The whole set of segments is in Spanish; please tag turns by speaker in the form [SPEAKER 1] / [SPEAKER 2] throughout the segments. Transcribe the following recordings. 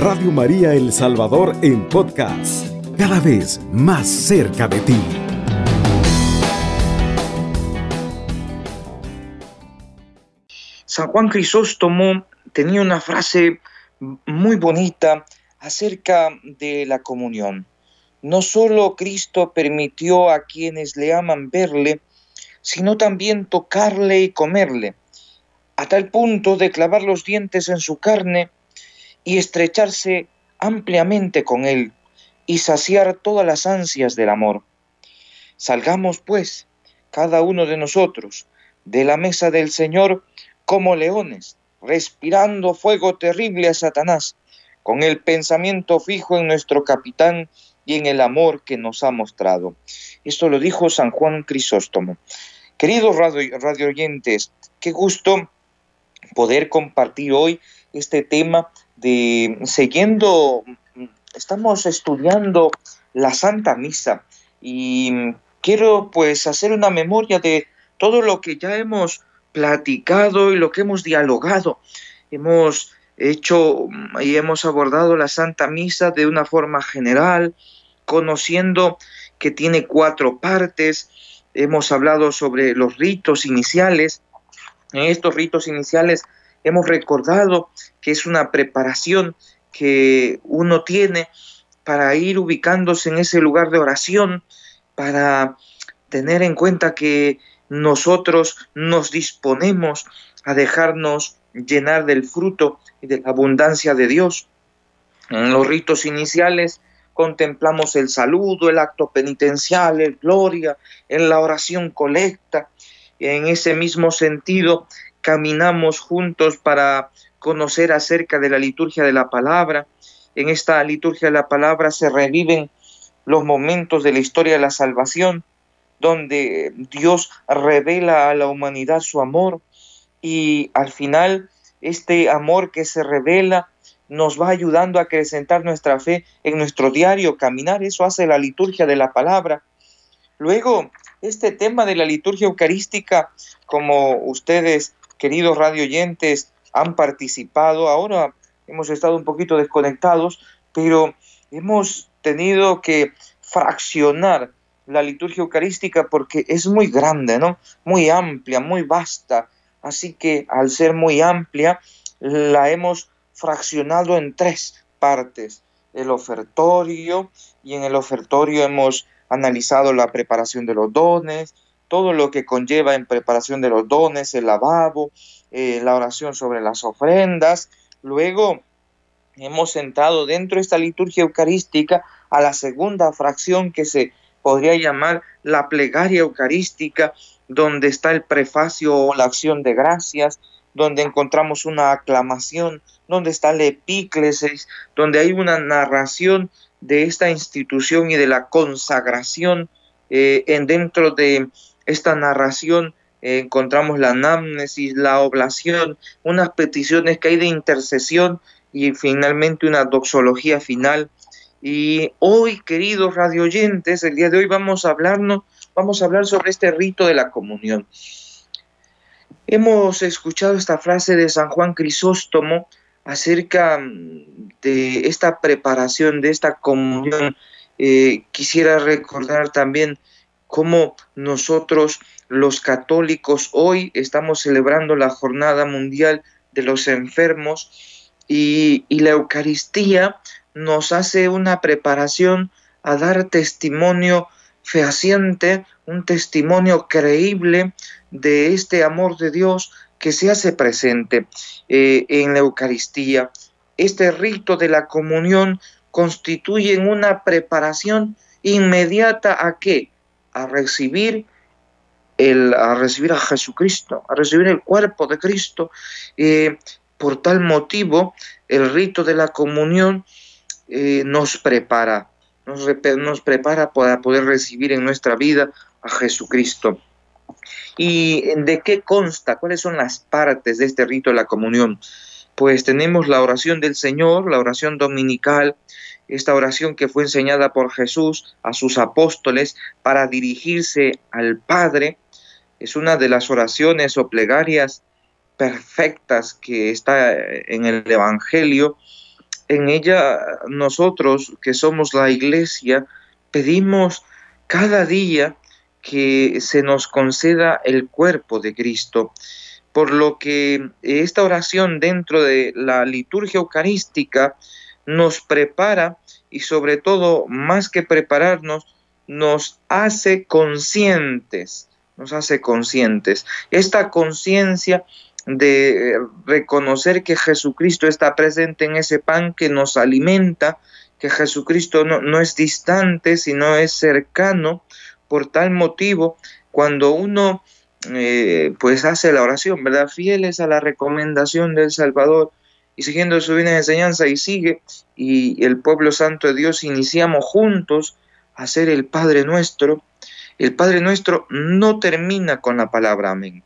[SPEAKER 1] Radio María El Salvador en podcast, cada vez más cerca de ti.
[SPEAKER 2] San Juan Crisóstomo tenía una frase muy bonita acerca de la comunión. No solo Cristo permitió a quienes le aman verle, sino también tocarle y comerle, a tal punto de clavar los dientes en su carne y estrecharse ampliamente con él y saciar todas las ansias del amor. Salgamos, pues, cada uno de nosotros, de la mesa del Señor como leones, respirando fuego terrible a Satanás, con el pensamiento fijo en nuestro capitán y en el amor que nos ha mostrado. Esto lo dijo San Juan Crisóstomo. Queridos radio, radio oyentes, qué gusto poder compartir hoy este tema de siguiendo, estamos estudiando la Santa Misa y quiero pues hacer una memoria de todo lo que ya hemos platicado y lo que hemos dialogado. Hemos hecho y hemos abordado la Santa Misa de una forma general, conociendo que tiene cuatro partes. Hemos hablado sobre los ritos iniciales. En estos ritos iniciales hemos recordado que es una preparación que uno tiene para ir ubicándose en ese lugar de oración, para tener en cuenta que nosotros nos disponemos a dejarnos llenar del fruto y de la abundancia de Dios. En los ritos iniciales contemplamos el saludo, el acto penitencial, el gloria, en la oración colecta. En ese mismo sentido, caminamos juntos para conocer acerca de la liturgia de la palabra. En esta liturgia de la palabra se reviven los momentos de la historia de la salvación, donde Dios revela a la humanidad su amor y al final este amor que se revela nos va ayudando a acrecentar nuestra fe en nuestro diario caminar. Eso hace la liturgia de la palabra. Luego, este tema de la liturgia eucarística, como ustedes, queridos radioyentes, han participado, ahora hemos estado un poquito desconectados, pero hemos tenido que fraccionar la liturgia eucarística porque es muy grande, ¿no? Muy amplia, muy vasta. Así que al ser muy amplia, la hemos fraccionado en tres partes. El ofertorio, y en el ofertorio hemos analizado la preparación de los dones, todo lo que conlleva en preparación de los dones, el lavabo, eh, la oración sobre las ofrendas. Luego hemos entrado dentro de esta liturgia eucarística a la segunda fracción que se podría llamar la plegaria eucarística, donde está el prefacio o la acción de gracias, donde encontramos una aclamación, donde está la epíclesis, donde hay una narración de esta institución y de la consagración. Eh, en dentro de esta narración eh, encontramos la anamnesis, la oblación, unas peticiones que hay de intercesión y finalmente una doxología final y hoy, queridos radioyentes, el día de hoy vamos a hablarnos, vamos a hablar sobre este rito de la comunión. Hemos escuchado esta frase de San Juan Crisóstomo acerca mm, de esta preparación, de esta comunión. Eh, quisiera recordar también cómo nosotros los católicos hoy estamos celebrando la Jornada Mundial de los Enfermos y, la Eucaristía nos hace una preparación a dar testimonio fehaciente, un testimonio creíble de este amor de Dios que se hace presente eh, en la Eucaristía. Este rito de la comunión constituye una preparación inmediata a qué? A recibir el, a recibir a Jesucristo, a recibir el cuerpo de Cristo. Por tal motivo, el rito de la comunión eh, nos prepara, nos, nos prepara para poder recibir en nuestra vida a Jesucristo. ¿Y de qué consta? ¿Cuáles son las partes de este rito de la comunión? Pues tenemos la oración del Señor, la oración dominical, esta oración que fue enseñada por Jesús a sus apóstoles para dirigirse al Padre. Es una de las oraciones o plegarias perfectas que está en el Evangelio En ella nosotros, que somos la iglesia, pedimos cada día que se nos conceda el cuerpo de Cristo, por lo que esta oración dentro de la liturgia eucarística nos prepara y sobre todo, más que prepararnos, nos hace conscientes, nos hace conscientes. Esta conciencia de reconocer que Jesucristo está presente en ese pan que nos alimenta, que Jesucristo no, no es distante, sino es cercano, por tal motivo, cuando uno eh, pues hace la oración, ¿verdad? Fieles a la recomendación del Salvador y siguiendo su vida enseñanza y sigue, y el pueblo santo de Dios iniciamos juntos a hacer el Padre nuestro. El Padre nuestro no termina con la palabra amén.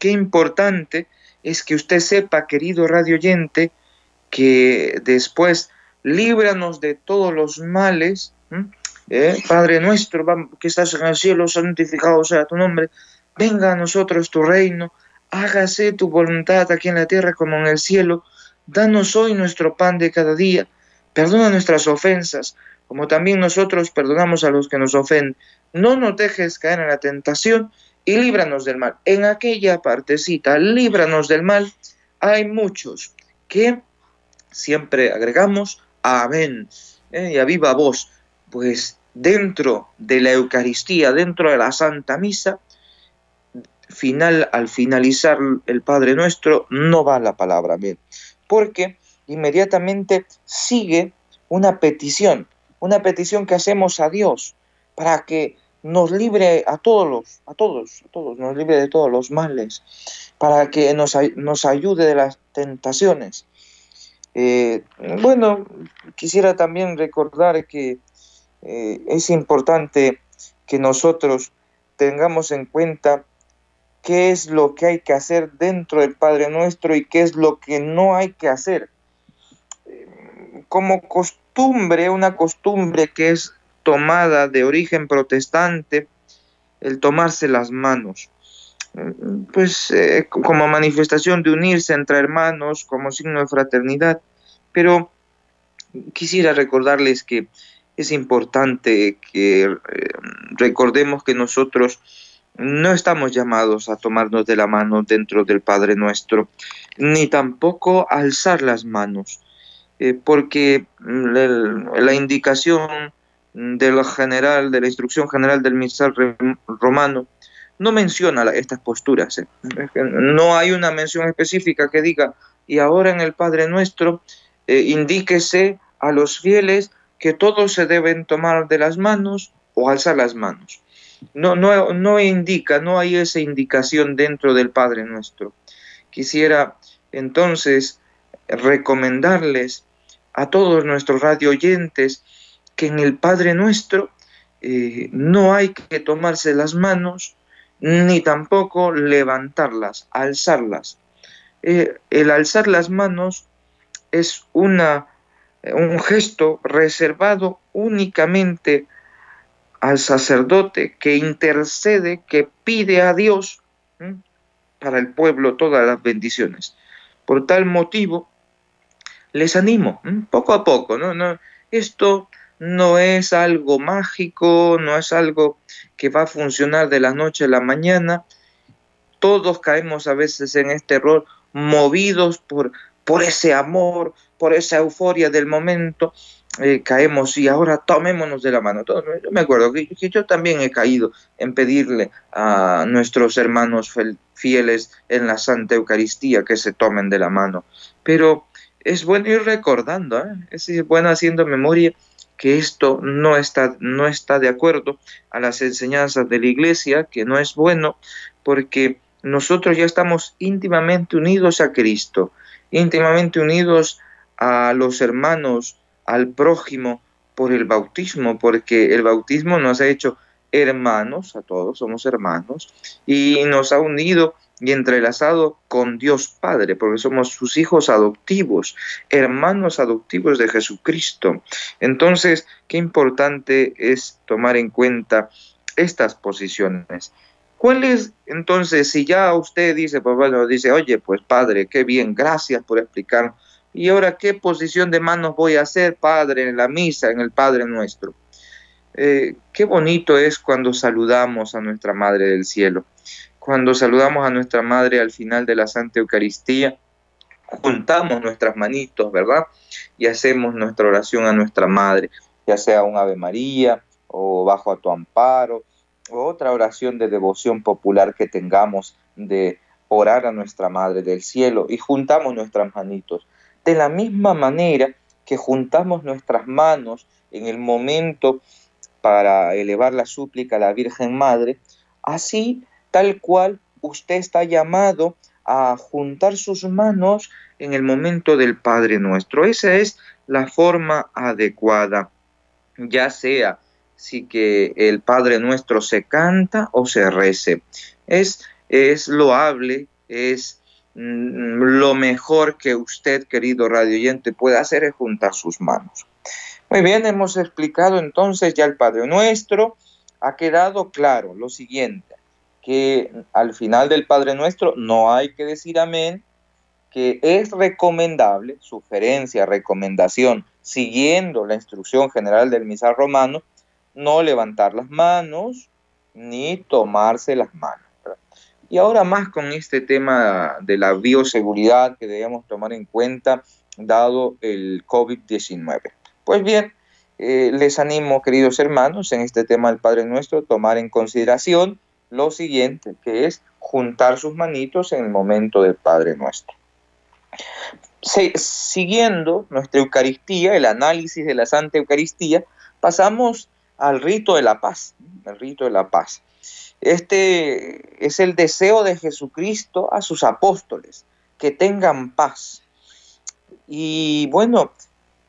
[SPEAKER 2] Qué importante es que usted sepa, querido radio oyente, que después líbranos de todos los males, ¿Eh? Padre nuestro que estás en el cielo, santificado sea tu nombre, venga a nosotros tu reino, hágase tu voluntad aquí en la tierra como en el cielo, danos hoy nuestro pan de cada día, perdona nuestras ofensas, como también nosotros perdonamos a los que nos ofenden, no nos dejes caer en la tentación y líbranos del mal. En aquella partecita, líbranos del mal, hay muchos que siempre agregamos amén ¿eh? y a viva voz pues dentro de la Eucaristía, dentro de la Santa Misa, final, al finalizar el Padre Nuestro, no va la palabra bien, porque inmediatamente sigue una petición, una petición que hacemos a Dios para que nos libre a todos los, a todos, a todos, nos libre de todos los males, para que nos, ayude de las tentaciones. Eh, bueno, quisiera también recordar que eh, es importante que nosotros tengamos en cuenta qué es lo que hay que hacer dentro del Padre Nuestro y qué es lo que no hay que hacer. Como costumbre, una costumbre que es tomada de origen protestante, el tomarse las manos, pues eh, como manifestación de unirse entre hermanos, como signo de fraternidad. Pero quisiera recordarles que es importante que eh, recordemos que nosotros no estamos llamados a tomarnos de la mano dentro del Padre nuestro, ni tampoco a alzar las manos, eh, porque la indicación del general, de la instrucción general del misal romano, no menciona estas posturas. Eh. No hay una mención específica que diga, y ahora en el Padre nuestro, indíquese a los fieles que todos se deben tomar de las manos o alzar las manos. No, no, no indica, no hay esa indicación dentro del Padre nuestro. Quisiera entonces recomendarles a todos nuestros radio oyentes que en el Padre nuestro eh, no hay que tomarse las manos ni tampoco levantarlas, alzarlas. Eh, el alzar las manos es una un gesto reservado únicamente al sacerdote que intercede, que pide a Dios para el pueblo todas las bendiciones. Por tal motivo, les animo, poco a poco, ¿no? no esto no es algo mágico, no es algo que va a funcionar de la noche a la mañana. Todos caemos a veces en este error, movidos por, por ese amor, por esa euforia del momento, eh, caemos y ahora tomémonos de la mano. Yo me acuerdo que, yo también he caído en pedirle a nuestros hermanos fieles en la Santa Eucaristía que se tomen de la mano. Pero es bueno ir recordando, ¿eh? es bueno haciendo memoria que esto no está, no está de acuerdo a las enseñanzas de la Iglesia, que no es bueno, porque nosotros ya estamos íntimamente unidos a Cristo, íntimamente unidos a los hermanos, al prójimo por el bautismo, porque el bautismo nos ha hecho hermanos, a todos somos hermanos, y nos ha unido y entrelazado con Dios Padre, porque somos sus hijos adoptivos, hermanos adoptivos de Jesucristo. Entonces, qué importante es tomar en cuenta estas posiciones. ¿Cuál es entonces, si ya usted dice, pues bueno, dice, oye, pues Padre, qué bien, gracias por explicar ¿Y ahora qué posición de manos voy a hacer, Padre, en la misa, en el Padre nuestro? Eh, qué bonito es cuando saludamos a nuestra Madre del Cielo. Cuando saludamos a nuestra Madre al final de la Santa Eucaristía, juntamos nuestras manitos, ¿verdad? Y hacemos nuestra oración a nuestra Madre, ya sea un Ave María o bajo a tu amparo, o otra oración de devoción popular que tengamos de orar a nuestra Madre del Cielo y juntamos nuestras manitos. De la misma manera que juntamos nuestras manos en el momento para elevar la súplica a la Virgen Madre, así tal cual usted está llamado a juntar sus manos en el momento del Padre nuestro. Esa es la forma adecuada, ya sea si que el Padre nuestro se canta o se rece. Es, es loable, es lo mejor que usted, querido radio oyente, puede hacer es juntar sus manos. Muy bien, hemos explicado entonces ya el Padre Nuestro. Ha quedado claro lo siguiente, que al final del Padre Nuestro no hay que decir amén, que es recomendable, sugerencia, recomendación, siguiendo la instrucción general del misal romano, no levantar las manos ni tomarse las manos. Y ahora más con este tema de la bioseguridad que debemos tomar en cuenta dado el COVID-19. Pues bien, eh, les animo, queridos hermanos, en este tema del Padre Nuestro, tomar en consideración lo siguiente, que es juntar sus manitos en el momento del Padre Nuestro. siguiendo nuestra Eucaristía, el análisis de la Santa Eucaristía, pasamos al rito de la paz, el rito de la paz. Este es el deseo de Jesucristo a sus apóstoles, que tengan paz. Y bueno,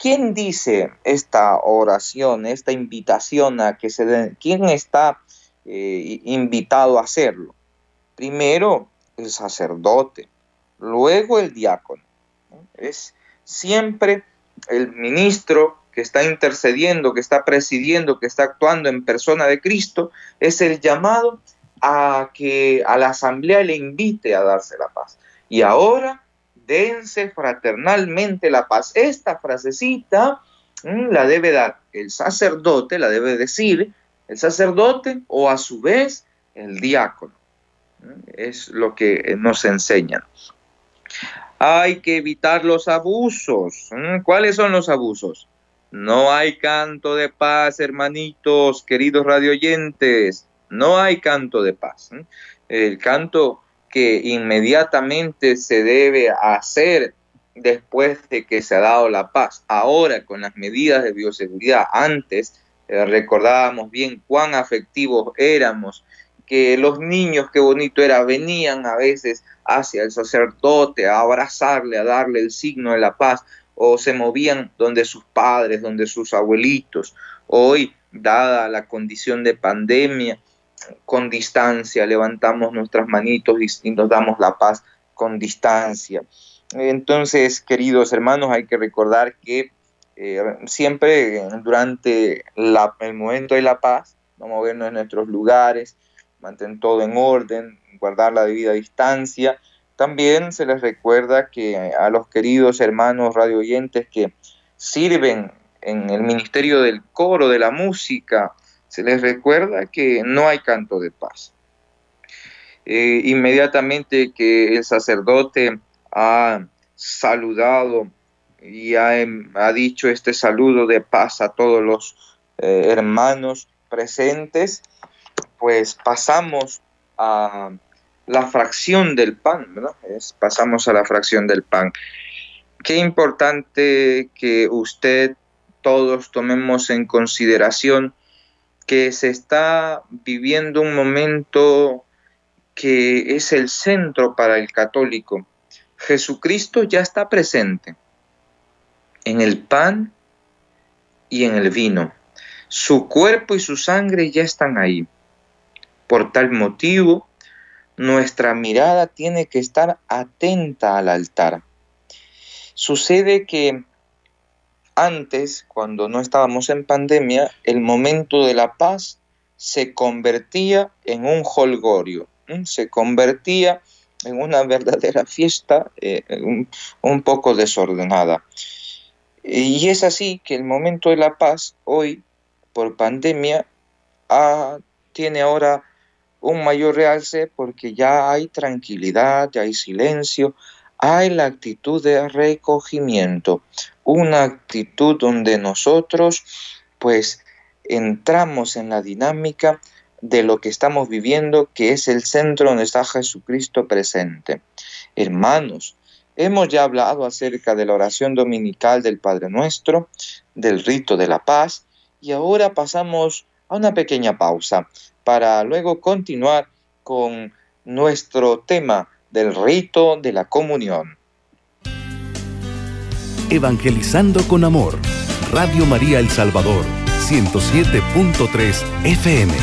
[SPEAKER 2] ¿Quién dice esta oración, esta invitación a que se den? ¿Quién está eh, invitado a hacerlo? Primero el sacerdote, luego el diácono. Es siempre el ministro que está intercediendo, que está presidiendo, que está actuando en persona de Cristo, es el llamado a que a la asamblea le invite a darse la paz. Y ahora dense fraternalmente la paz. Esta frasecita mm, la debe dar el sacerdote, la debe decir el sacerdote o a su vez el diácono. Mm, es lo que nos enseñan. Hay que evitar los abusos. Mm, ¿Cuáles son los abusos? No hay canto de paz, hermanitos, queridos radioyentes. No hay canto de paz. El canto que inmediatamente se debe hacer después de que se ha dado la paz. Ahora, con las medidas de bioseguridad, antes eh, recordábamos bien cuán afectivos éramos, que los niños, qué bonito era, venían a veces hacia el sacerdote a abrazarle, a darle el signo de la paz, o se movían donde sus padres, donde sus abuelitos. Hoy, dada la condición de pandemia, con distancia, levantamos nuestras manitos y, nos damos la paz con distancia. Entonces, queridos hermanos, hay que recordar que eh, siempre durante el momento de la paz, no movernos en nuestros lugares, mantener todo en orden, guardar la debida distancia. También se les recuerda que a los queridos hermanos radio oyentes que sirven en el ministerio del coro, de la música, se les recuerda que no hay canto de paz. Eh, inmediatamente que el sacerdote ha saludado y ha, em, dicho este saludo de paz a todos los eh, hermanos presentes, pues pasamos a la fracción del pan, ¿verdad? pasamos a la fracción del pan. Qué importante que usted, todos tomemos en consideración que se está viviendo un momento que es el centro para el católico. Jesucristo ya está presente en el pan y en el vino. Su cuerpo y su sangre ya están ahí. Por tal motivo, nuestra mirada tiene que estar atenta al altar. Sucede que antes, cuando no estábamos en pandemia, el momento de la paz se convertía en un holgorio, se convertía en una verdadera fiesta eh, un, poco desordenada. Y es así que el momento de la paz hoy, por pandemia, tiene ahora un mayor realce porque ya hay tranquilidad, ya hay silencio, hay la actitud de recogimiento, una actitud donde nosotros pues entramos en la dinámica de lo que estamos viviendo, que es el centro donde está Jesucristo presente. Hermanos, hemos ya hablado acerca de la oración dominical del Padre Nuestro, del rito de la paz, y ahora pasamos a una pequeña pausa para luego continuar con nuestro tema del rito de la comunión.
[SPEAKER 1] Evangelizando con Amor, Radio María El Salvador, 107.3 FM.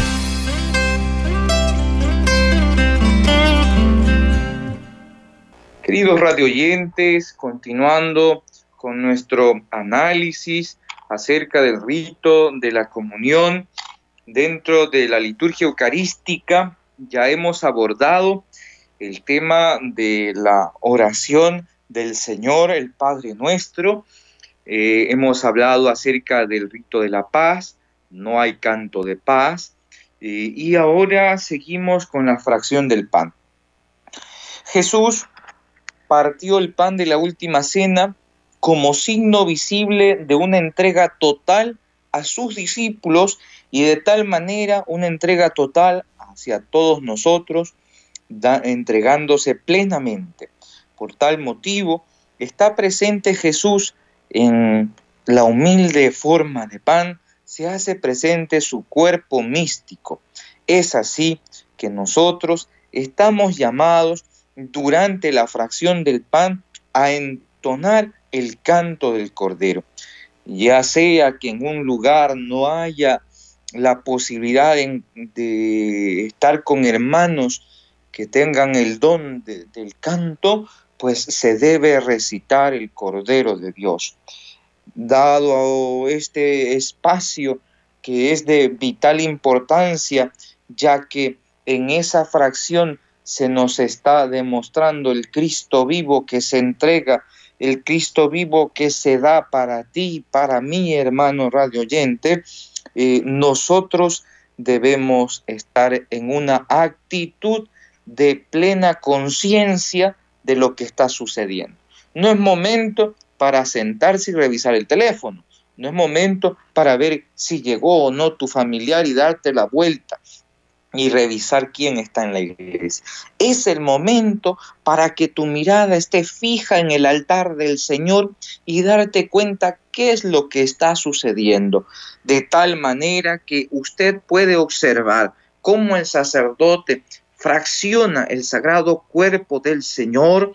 [SPEAKER 2] Queridos radioyentes, continuando con nuestro análisis acerca del rito de la comunión dentro de la liturgia eucarística, ya hemos abordado el tema de la oración del Señor, el Padre nuestro. Eh, hemos hablado acerca del rito de la paz, no hay canto de paz. Eh, y ahora seguimos con la fracción del pan. Jesús partió el pan de la última cena como signo visible de una entrega total a sus discípulos y de tal manera una entrega total hacia todos nosotros, entregándose plenamente. Por tal motivo, está presente Jesús en la humilde forma de pan, se hace presente su cuerpo místico. Es así que nosotros estamos llamados durante la fracción del pan a entonar el canto del cordero. Ya sea que en un lugar no haya la posibilidad de, estar con hermanos que tengan el don del canto, pues se debe recitar el Cordero de Dios. Dado este espacio que es de vital importancia, ya que en esa fracción se nos está demostrando el Cristo vivo que se entrega, el Cristo vivo que se da para ti para mí, hermano radio oyente, eh, nosotros debemos estar en una actitud de plena conciencia de lo que está sucediendo. No es momento para sentarse y revisar el teléfono. No es momento para ver si llegó o no tu familiar y darte la vuelta y revisar quién está en la iglesia. Es el momento para que tu mirada esté fija en el altar del Señor y darte cuenta qué es lo que está sucediendo, de tal manera que usted puede observar cómo el sacerdote fracciona el sagrado cuerpo del Señor,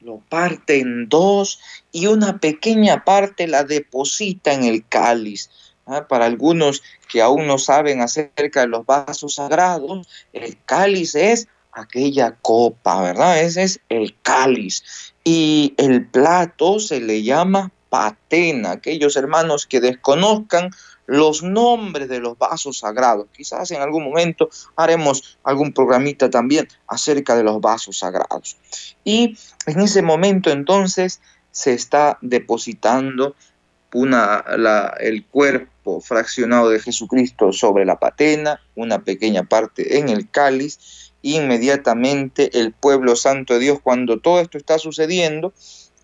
[SPEAKER 2] lo parte en dos y una pequeña parte la deposita en el cáliz ¿ah? Para algunos que aún no saben acerca de los vasos sagrados, el cáliz es aquella copa, ¿verdad? Ese es el cáliz. Y el plato se le llama patena. Aquellos hermanos que desconozcan los nombres de los vasos sagrados. Quizás en algún momento haremos algún programita también acerca de los vasos sagrados. Y en ese momento entonces se está depositando una, el cuerpo fraccionado de Jesucristo sobre la patena, una pequeña parte en el cáliz, inmediatamente el pueblo santo de Dios, cuando todo esto está sucediendo,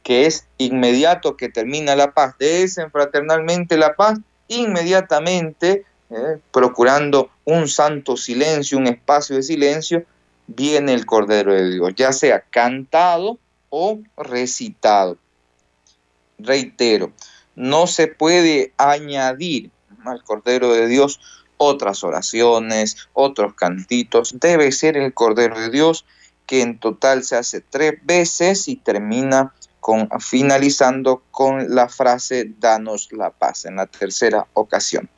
[SPEAKER 2] que es inmediato que termina la paz, desenfraternalmente la paz, inmediatamente, eh, procurando un santo silencio, un espacio de silencio, viene el Cordero de Dios, ya sea cantado o recitado. Reitero, no se puede añadir al Cordero de Dios otras oraciones, otros cantitos. Debe ser el Cordero de Dios que en total se hace tres veces y termina finalizando con la frase danos la paz en la tercera ocasión.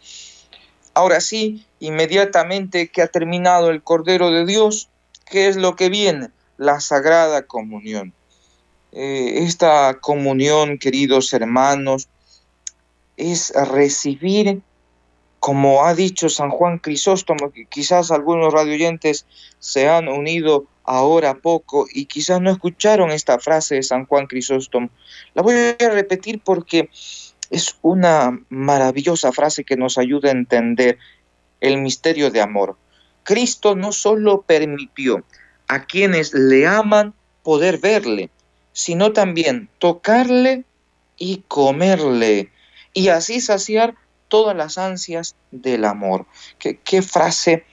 [SPEAKER 2] Ahora sí, inmediatamente que ha terminado el Cordero de Dios, ¿qué es lo que viene? La Sagrada Comunión. Eh, esta comunión, queridos hermanos, es recibir, como ha dicho San Juan Crisóstomo, que quizás algunos radioyentes se han unido ahora poco y quizás no escucharon esta frase de San Juan Crisóstomo. La voy a repetir porque es una maravillosa frase que nos ayuda a entender el misterio de amor. Cristo no solo permitió a quienes le aman poder verle, sino también tocarle y comerle, y así saciar todas las ansias del amor. Qué, frase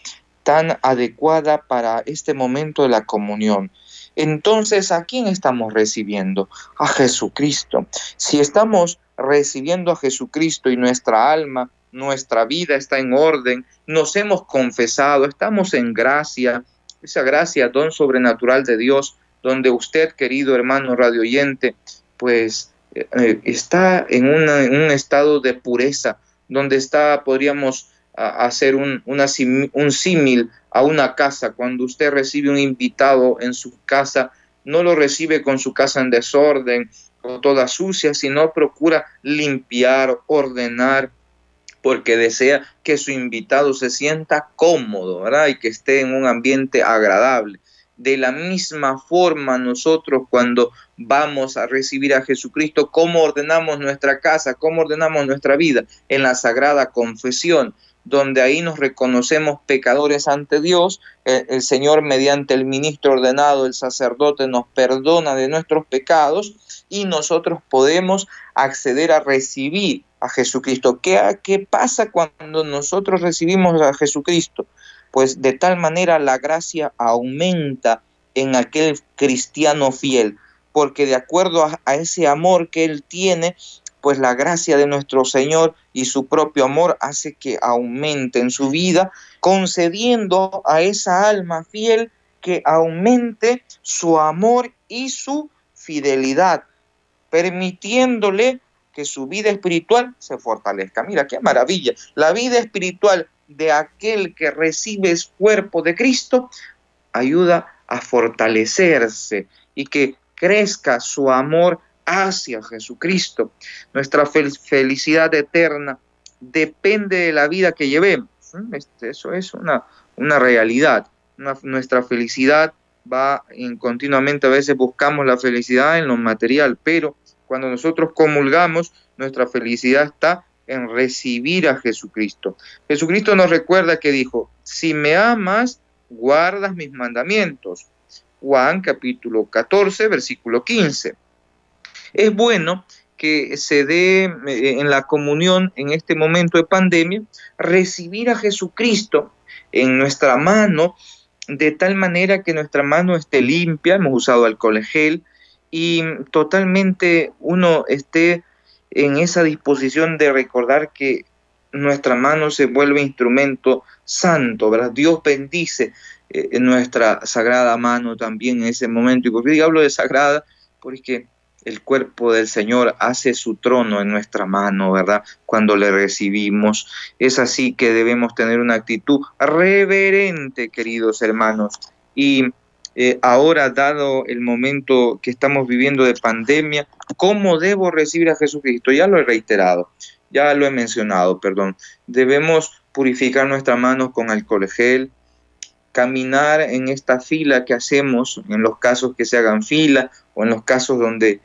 [SPEAKER 2] tan adecuada para este momento de la comunión. Entonces, ¿a quién estamos recibiendo? A Jesucristo. Si estamos recibiendo a Jesucristo y nuestra alma, nuestra vida está en orden, nos hemos confesado, estamos en gracia, esa gracia, don sobrenatural de Dios, donde usted, querido hermano radioyente, pues eh, está en, un estado de pureza, donde está, podríamos hacer un, un símil a una casa. Cuando usted recibe un invitado en su casa, no lo recibe con su casa en desorden o toda sucia, sino procura limpiar, ordenar, porque desea que su invitado se sienta cómodo, ¿verdad? Y que esté en un ambiente agradable. De la misma forma nosotros cuando vamos a recibir a Jesucristo, ¿cómo ordenamos nuestra casa? ¿Cómo ordenamos nuestra vida? En la sagrada confesión, donde ahí nos reconocemos pecadores ante Dios, el, Señor mediante el ministro ordenado, el sacerdote, nos perdona de nuestros pecados y nosotros podemos acceder a recibir a Jesucristo. ¿Qué, ¿Qué pasa cuando nosotros recibimos a Jesucristo? Pues de tal manera la gracia aumenta en aquel cristiano fiel, porque de acuerdo a, ese amor que él tiene, pues la gracia de nuestro Señor y su propio amor hace que aumente en su vida, concediendo a esa alma fiel que aumente su amor y su fidelidad, permitiéndole que su vida espiritual se fortalezca. Mira, qué maravilla. La vida espiritual de aquel que recibe el cuerpo de Cristo ayuda a fortalecerse y que crezca su amor hacia Jesucristo. Nuestra felicidad eterna depende de la vida que llevemos. Este, eso es una, una realidad. nuestra felicidad va en, continuamente, a veces buscamos la felicidad en lo material, pero cuando nosotros comulgamos, nuestra felicidad está en recibir a Jesucristo. Jesucristo nos recuerda que dijo, si me amas, guardas mis mandamientos. Juan capítulo 14, versículo 15. Es bueno que se dé eh, en la comunión en este momento de pandemia, recibir a Jesucristo en nuestra mano, de tal manera que nuestra mano esté limpia, hemos usado alcohol gel, y totalmente uno esté en esa disposición de recordar que nuestra mano se vuelve instrumento santo, ¿verdad? Dios bendice eh, nuestra sagrada mano también en ese momento. ¿Y por qué hablo de sagrada? Porque el cuerpo del Señor hace su trono en nuestra mano, ¿verdad? Cuando le recibimos. Es así que debemos tener una actitud reverente, queridos hermanos. Y eh, ahora, dado el momento que estamos viviendo de pandemia, ¿cómo debo recibir a Jesucristo? Ya lo he reiterado, ya lo he mencionado, perdón. Debemos purificar nuestras manos con alcohol gel, caminar en esta fila que hacemos, en los casos que se hagan fila o en los casos donde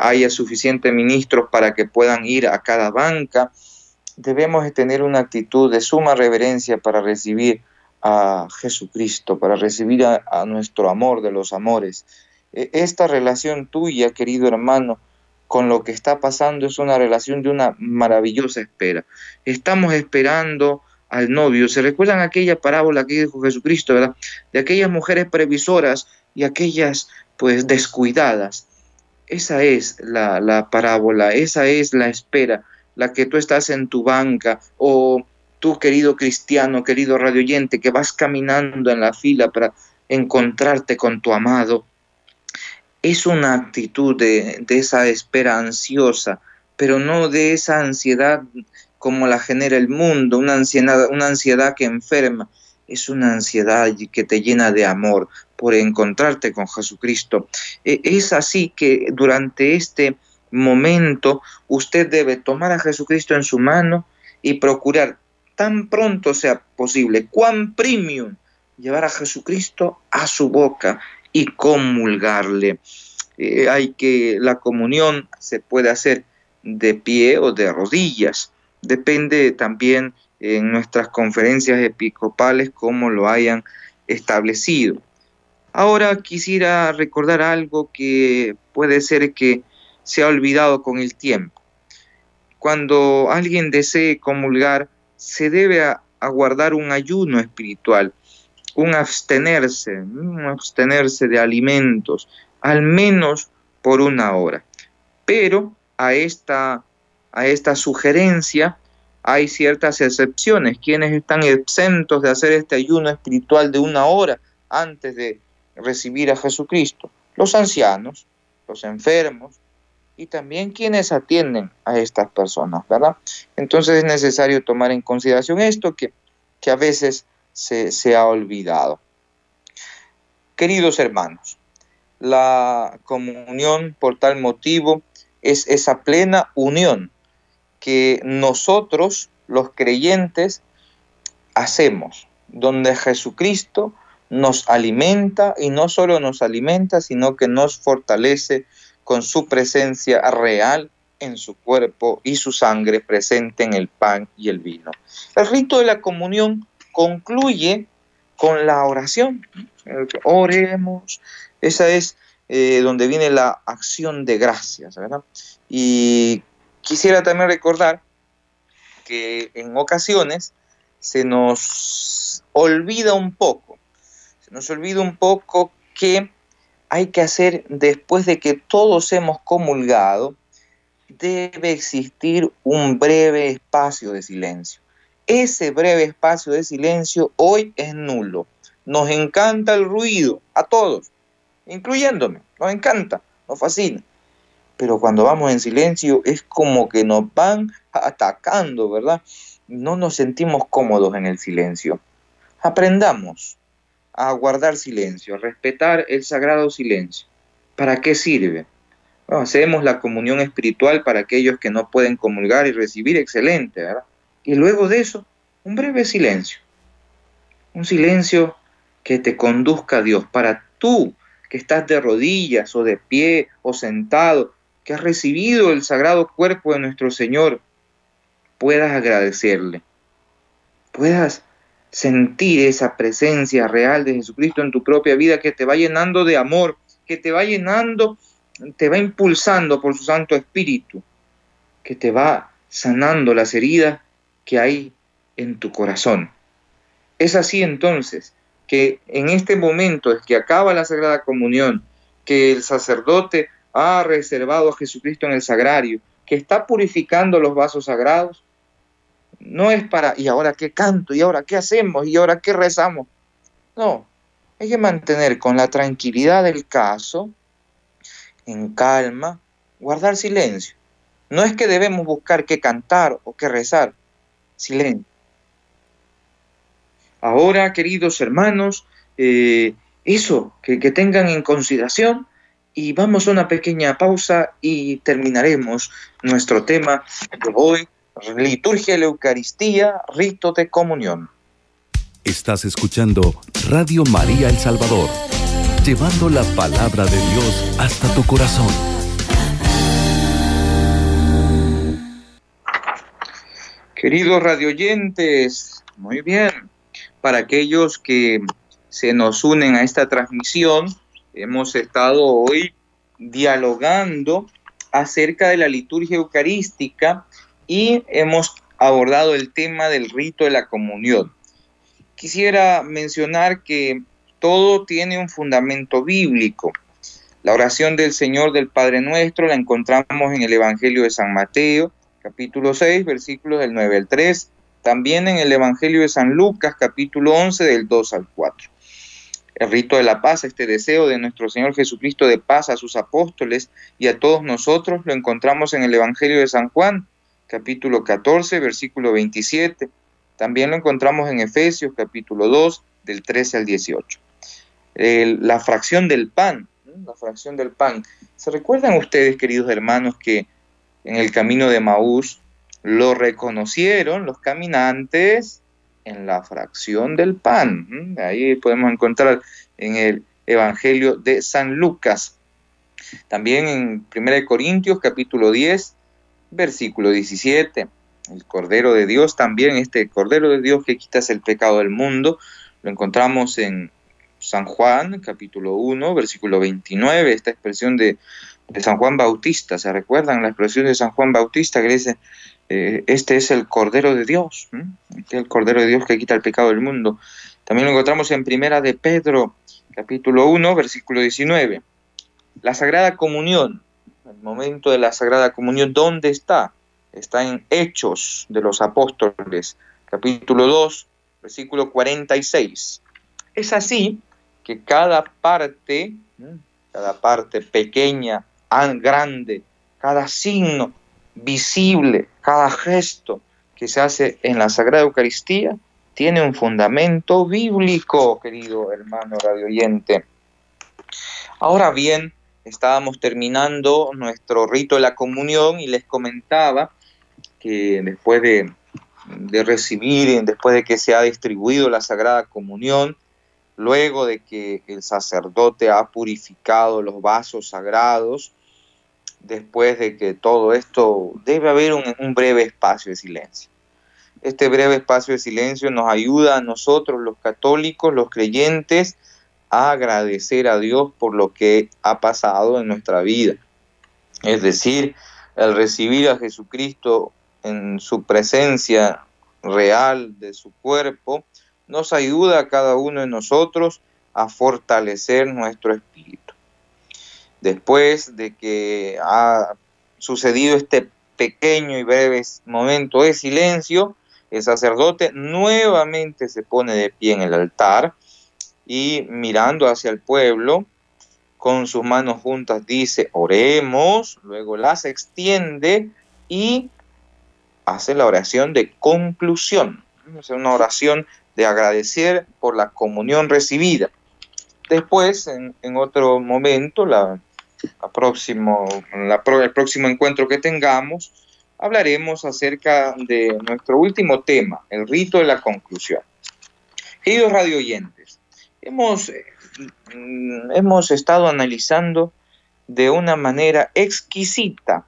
[SPEAKER 2] haya suficientes ministros para que puedan ir a cada banca. Debemos tener una actitud de suma reverencia para recibir a Jesucristo, para recibir a, nuestro amor de los amores. E, esta relación tuya, querido hermano, con lo que está pasando es una relación de una maravillosa espera. Estamos esperando al novio. ¿Se recuerdan aquella parábola que dijo Jesucristo, verdad? De aquellas mujeres previsoras y aquellas pues descuidadas. Esa es la, la parábola, esa es la espera, la que tú estás en tu banca o querido cristiano, querido radioyente, que vas caminando en la fila para encontrarte con tu amado, es una actitud de, esa espera ansiosa, pero no de esa ansiedad como la genera el mundo, una ansiedad, una ansiedad que enferma, es una ansiedad que te llena de amor por encontrarte con Jesucristo. E, es así que durante este momento usted debe tomar a Jesucristo en su mano y procurar tan pronto sea posible, cuán premium llevar a Jesucristo a su boca y comulgarle. Eh, hay que la comunión se puede hacer de pie o de rodillas. Depende también en nuestras conferencias episcopales cómo lo hayan establecido. Ahora quisiera recordar algo que puede ser que se ha olvidado con el tiempo. Cuando alguien desee comulgar, se debe aguardar un ayuno espiritual, un abstenerse, un abstenerse de alimentos, al menos por una hora. Pero a esta, a esta sugerencia hay ciertas excepciones. Quienes están exentos de hacer este ayuno espiritual de una hora antes de recibir a Jesucristo? Los ancianos, los enfermos y también quienes atienden a estas personas, ¿verdad? Entonces es necesario tomar en consideración esto que, que a veces se, se ha olvidado. Queridos hermanos, la comunión por tal motivo es esa plena unión que nosotros, los creyentes, hacemos, donde Jesucristo nos alimenta y no solo nos alimenta, sino que nos fortalece con su presencia real en su cuerpo y su sangre presente en el pan y el vino. El rito de la comunión concluye con la oración. Oremos. Esa es eh, donde viene la acción de gracias. Y quisiera también recordar que en ocasiones se nos olvida un poco, se nos olvida un poco que hay que hacer después de que todos hemos comulgado, debe existir un breve espacio de silencio. Ese breve espacio de silencio hoy es nulo. Nos encanta el ruido, a todos, incluyéndome, nos encanta, nos fascina. Pero cuando vamos en silencio es como que nos van atacando, ¿verdad? No nos sentimos cómodos en el silencio. Aprendamos a guardar silencio, a respetar el sagrado silencio. ¿Para qué sirve? hacemos la comunión espiritual para aquellos que no pueden comulgar y recibir, excelente, ¿verdad? Y luego de eso, un breve silencio. Un silencio que te conduzca a Dios para tú que estás de rodillas o de pie o sentado, que has recibido el sagrado cuerpo de nuestro Señor, puedas agradecerle, puedas sentir esa presencia real de Jesucristo en tu propia vida que te va llenando de amor, que te va llenando, te va impulsando por su Santo Espíritu, que te va sanando las heridas que hay en tu corazón. Es así entonces que en este momento es que acaba la Sagrada Comunión, que el sacerdote ha reservado a Jesucristo en el sagrario, que está purificando los vasos sagrados, no es para, ¿y ahora qué canto? ¿Y ahora qué hacemos? ¿Y ahora qué rezamos? No, hay que mantener con la tranquilidad del caso, en calma, guardar silencio. No es que debemos buscar qué cantar o qué rezar, silencio. Ahora, queridos hermanos, eh, eso, que, que tengan en consideración y vamos a una pequeña pausa y terminaremos nuestro tema de hoy, liturgia de la Eucaristía, rito de comunión.
[SPEAKER 1] Estás escuchando Radio María El Salvador, llevando la palabra de Dios hasta tu corazón.
[SPEAKER 2] Queridos radioyentes, muy bien. Para aquellos que se nos unen a esta transmisión, hemos estado hoy dialogando acerca de la liturgia eucarística y hemos abordado el tema del rito de la comunión. Quisiera mencionar que todo tiene un fundamento bíblico. La oración del Señor del Padre Nuestro la encontramos en el Evangelio de San Mateo, capítulo 6, versículos del 9 al 3, también en el Evangelio de San Lucas, capítulo 11, del 2 al 4. El rito de la paz, este deseo de nuestro Señor Jesucristo de paz a sus apóstoles y a todos nosotros, lo encontramos en el Evangelio de San Juan, capítulo 14, versículo 27. También lo encontramos en Efesios, capítulo 2, del 13 al 18. la fracción del pan, la fracción del pan. ¿Se recuerdan ustedes, queridos hermanos, que en el camino de Maús lo reconocieron los caminantes en la fracción del pan. Ahí podemos encontrar en el Evangelio de San Lucas. También en 1 Corintios capítulo 10, versículo 17. El Cordero de Dios también, este Cordero de Dios que quitas el pecado del mundo, lo encontramos en San Juan capítulo 1, versículo 29, esta expresión de, San Juan Bautista. ¿Se recuerdan la expresión de San Juan Bautista que dice, eh, este es el Cordero de Dios, este es el Cordero de Dios que quita el pecado del mundo? También lo encontramos en Primera de Pedro, capítulo 1, versículo 19. La Sagrada Comunión, el momento de la Sagrada Comunión, ¿dónde está? Está en Hechos de los Apóstoles, capítulo 2, versículo 46. Es así que cada parte, cada parte pequeña, grande, cada signo visible, cada gesto que se hace en la Sagrada Eucaristía, tiene un fundamento bíblico, querido hermano radio oyente. Ahora bien, estábamos terminando nuestro rito de la comunión y les comentaba que después de, recibir, después de que se ha distribuido la Sagrada Comunión, luego de que el sacerdote ha purificado los vasos sagrados, después de que todo esto, debe haber un, un breve espacio de silencio. Este breve espacio de silencio nos ayuda a nosotros, los católicos, los creyentes, agradecer a Dios por lo que ha pasado en nuestra vida. Es decir, el recibir a Jesucristo en su presencia real de su cuerpo, nos ayuda a cada uno de nosotros a fortalecer nuestro espíritu. Después de que ha sucedido este pequeño y breve momento de silencio, el sacerdote nuevamente se pone de pie en el altar y mirando hacia el pueblo, con sus manos juntas dice, oremos, luego las extiende y hace la oración de conclusión. Es una oración de agradecer por la comunión recibida. Después, en, otro momento, la, próximo, el próximo encuentro que tengamos, hablaremos acerca de nuestro último tema, el rito de la conclusión. Queridos radio oyentes, hemos, mm, hemos estado analizando de una manera exquisita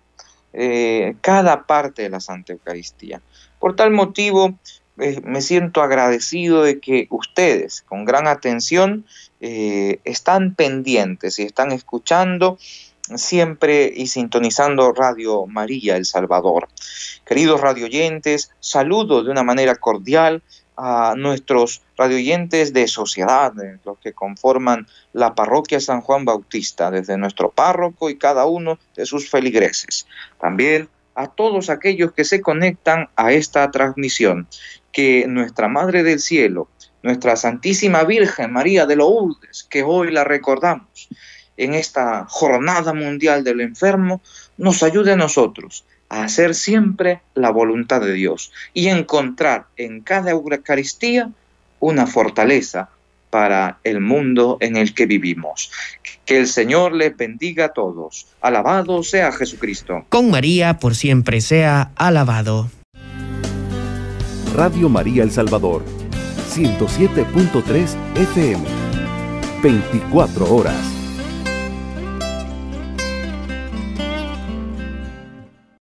[SPEAKER 2] eh, cada parte de la Santa Eucaristía. Por tal motivo, eh, me siento agradecido de que ustedes, con gran atención, eh, están pendientes y están escuchando siempre y sintonizando Radio María El Salvador. Queridos radioyentes, saludo de una manera cordial a nuestros radioyentes de sociedad, los que conforman la parroquia San Juan Bautista, desde nuestro párroco y cada uno de sus feligreses. También a todos aquellos que se conectan a esta transmisión, que nuestra Madre del Cielo, nuestra Santísima Virgen María de Lourdes, que hoy la recordamos, en esta jornada mundial del enfermo, nos ayude a nosotros a hacer siempre la voluntad de Dios y encontrar en cada Eucaristía una fortaleza para el mundo en el que vivimos. Que el Señor les bendiga a todos. Alabado sea Jesucristo.
[SPEAKER 3] Con María por siempre sea alabado.
[SPEAKER 1] Radio María El Salvador, 107.3 FM, 24 horas.